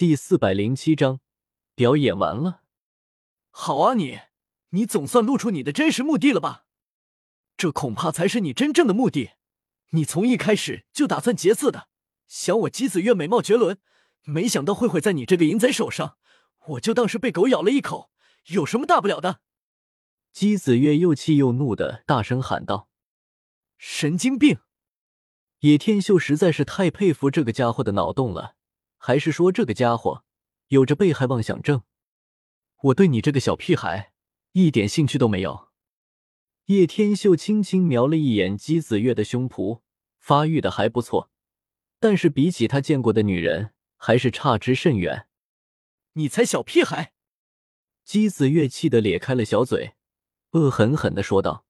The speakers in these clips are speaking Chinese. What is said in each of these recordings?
第四百零七章，表演完了。好啊，你，你总算露出你的真实目的了吧？这恐怕才是你真正的目的。你从一开始就打算劫色的，想我姬子月美貌绝伦，没想到会毁在你这个淫贼手上，我就当是被狗咬了一口，有什么大不了的？姬子月又气又怒的大声喊道：“神经病！”野天秀实在是太佩服这个家伙的脑洞了，还是说这个家伙有着被害妄想症？我对你这个小屁孩一点兴趣都没有。叶天秀轻轻瞄了一眼姬子月的胸脯，发育的还不错，但是比起他见过的女人，还是差之甚远。你才小屁孩！姬子月气得咧开了小嘴，恶狠狠的说道。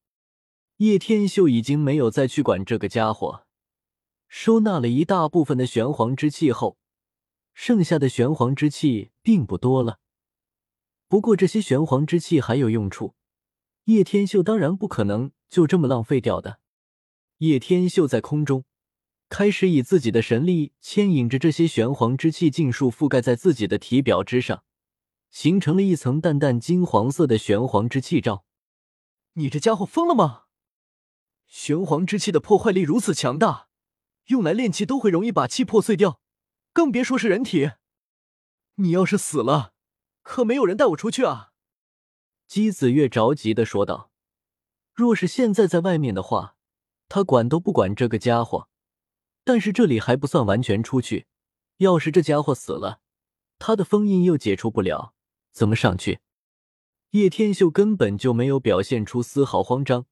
叶天秀已经没有再去管这个家伙。收纳了一大部分的玄黄之气后，剩下的玄黄之气并不多了。不过这些玄黄之气还有用处，叶天秀当然不可能就这么浪费掉的。叶天秀在空中开始以自己的神力牵引着这些玄黄之气，尽数覆盖在自己的体表之上，形成了一层淡淡金黄色的玄黄之气罩。你这家伙疯了吗？玄黄之气的破坏力如此强大！用来炼气都会容易把气破碎掉，更别说是人体。你要是死了，可没有人带我出去啊！姬子月着急的说道。若是现在在外面的话，他管都不管这个家伙。但是这里还不算完全出去，要是这家伙死了，他的封印又解除不了，怎么上去？叶天秀根本就没有表现出丝毫慌张，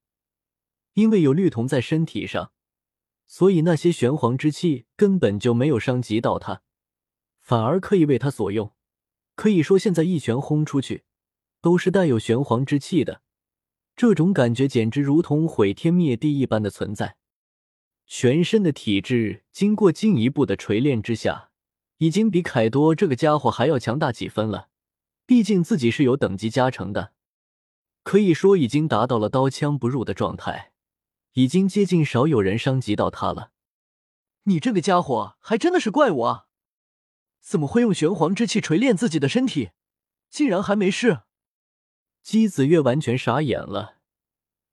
因为有绿铜在身体上。所以那些玄黄之气根本就没有伤及到他，反而可以为他所用。可以说，现在一拳轰出去，都是带有玄黄之气的。这种感觉简直如同毁天灭地一般的存在。全身的体质经过进一步的锤炼之下，已经比凯多这个家伙还要强大几分了。毕竟自己是有等级加成的，可以说已经达到了刀枪不入的状态。已经接近少有人伤及到他了。你这个家伙还真的是怪物啊！怎么会用玄黄之气锤炼自己的身体？竟然还没事！姬子月完全傻眼了，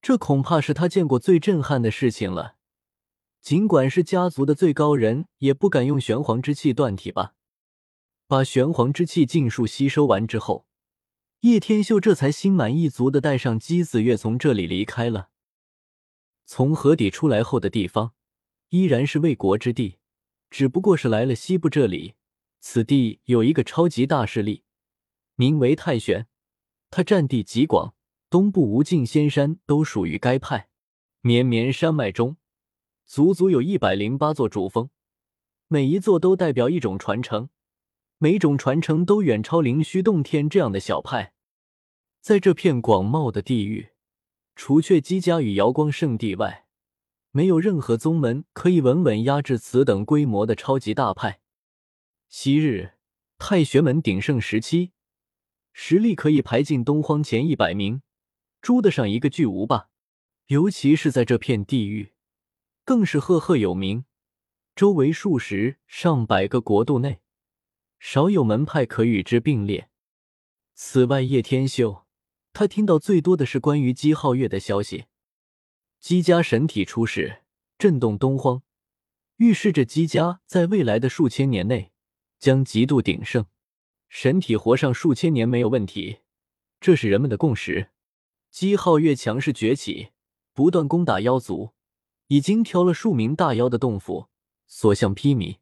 这恐怕是他见过最震撼的事情了。尽管是家族的最高人，也不敢用玄黄之气断体吧？把玄黄之气尽数吸收完之后，叶天秀这才心满意足的带上姬子月从这里离开了。从河底出来后的地方，依然是魏国之地，只不过是来了西部这里。此地有一个超级大势力，名为太玄，它占地极广，东部无尽仙山都属于该派。绵绵山脉中，足足有一百零八座主峰，每一座都代表一种传承，每种传承都远超灵虚洞天这样的小派。在这片广袤的地域。除却姬家与瑶光圣地外，没有任何宗门可以稳稳压制此等规模的超级大派。昔日太玄门鼎盛时期，实力可以排进东荒前一百名，猪得上一个巨无霸。尤其是在这片地域，更是赫赫有名。周围数十上百个国度内，少有门派可与之并列。此外，叶天秀。他听到最多的是关于姬皓月的消息，姬家神体出世，震动东荒，预示着姬家在未来的数千年内将极度鼎盛，神体活上数千年没有问题，这是人们的共识。姬皓月强势崛起，不断攻打妖族，已经挑了数名大妖的洞府，所向披靡。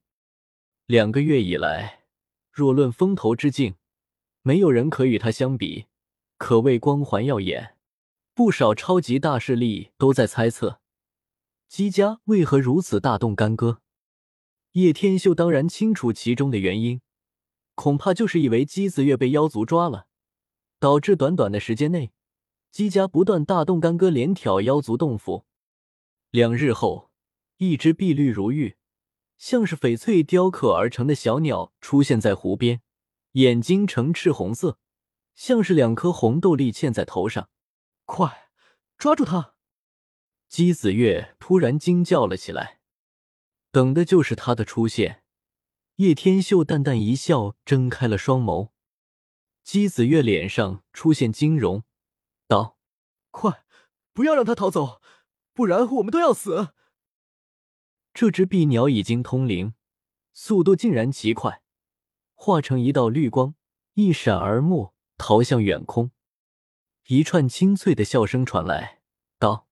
两个月以来，若论风头之境，没有人可与他相比。可谓光环耀眼，不少超级大势力都在猜测姬家为何如此大动干戈。叶天秀当然清楚其中的原因，恐怕就是以为姬子月被妖族抓了，导致短短的时间内，姬家不断大动干戈，连挑妖族洞府。两日后，一只碧绿如玉、像是翡翠雕刻而成的小鸟出现在湖边，眼睛呈赤红色。像是两颗红豆粒嵌在头上，快抓住他！姬子月突然惊叫了起来，等的就是他的出现。叶天秀淡淡一笑，睁开了双眸。姬子月脸上出现惊容，道：“快，不要让他逃走，不然我们都要死。”这只碧鸟已经通灵，速度竟然极快，化成一道绿光，一闪而没，逃向远空。一串清脆的笑声传来，道：“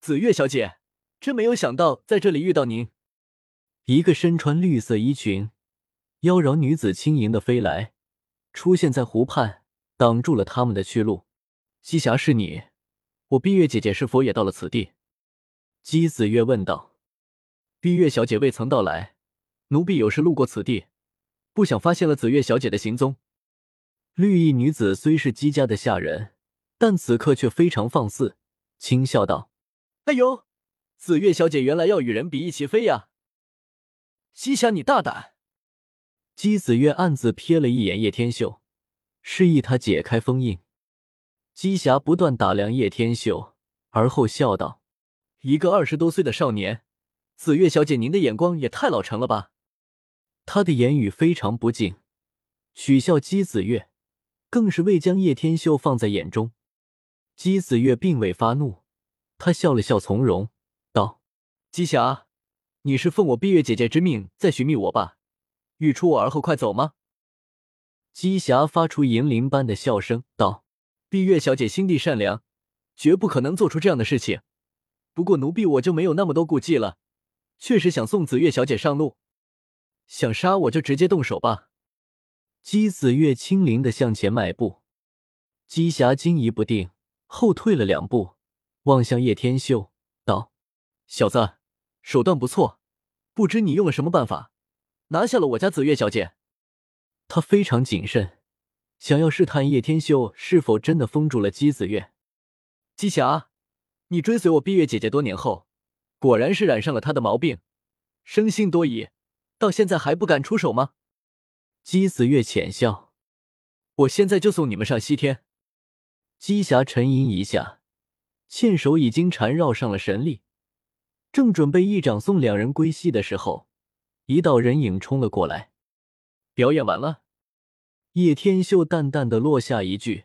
紫月小姐，真没有想到在这里遇到您。”一个身穿绿色衣裙、妖娆女子轻盈的飞来，出现在湖畔，挡住了他们的去路。姬霞，是你？我碧月姐姐是否也到了此地？姬子月问道。碧月小姐未曾到来，奴婢有事路过此地，不想发现了紫月小姐的行踪。绿衣女子虽是姬家的下人，但此刻却非常放肆，轻笑道：“哎呦，紫月小姐原来要与人比翼齐飞呀！姬霞，你大胆！”姬子月暗自瞥了一眼叶天秀，示意他解开封印。姬霞不断打量叶天秀，而后笑道：“一个二十多岁的少年。”紫月小姐，您的眼光也太老成了吧！他的言语非常不敬，取笑姬子月，更是未将叶天秀放在眼中。姬子月并未发怒，他笑了笑，从容道：“姬霞，你是奉我碧月姐姐之命在寻觅我吧？欲出我而后快走吗？”姬霞发出银铃般的笑声道：“碧月小姐心地善良，绝不可能做出这样的事情。不过奴婢我就没有那么多顾忌了。”确实想送紫月小姐上路，想杀我就直接动手吧。姬子月轻灵的向前迈步，姬霞惊疑不定，后退了两步，望向叶天秀道：“小子，手段不错，不知你用了什么办法，拿下了我家紫月小姐。”他非常谨慎，想要试探叶天秀是否真的封住了姬子月。姬霞，你追随我碧月姐姐多年后。果然是染上了她的毛病，生性多疑，到现在还不敢出手吗？姬子月浅笑：“我现在就送你们上西天。”姬霞沉吟一下，纤手已经缠绕上了神力，正准备一掌送两人归西的时候，一道人影冲了过来。表演完了。叶天秀淡淡的落下一句，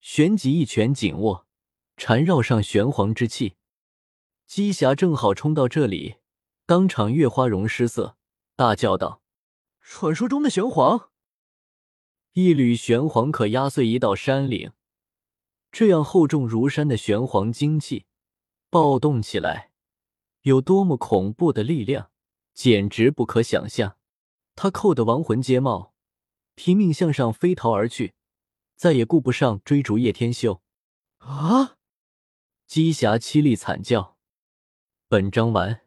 旋即一拳紧握，缠绕上玄黄之气。姬霞正好冲到这里，当场月花容失色，大叫道：“传说中的玄黄！一缕玄黄可压碎一道山岭，这样厚重如山的玄黄精气暴动起来，有多么恐怖的力量，简直不可想象。”他扣得亡魂皆冒，拼命向上飞逃而去，再也顾不上追逐叶天秀。啊！姬霞凄厉惨叫。本章完。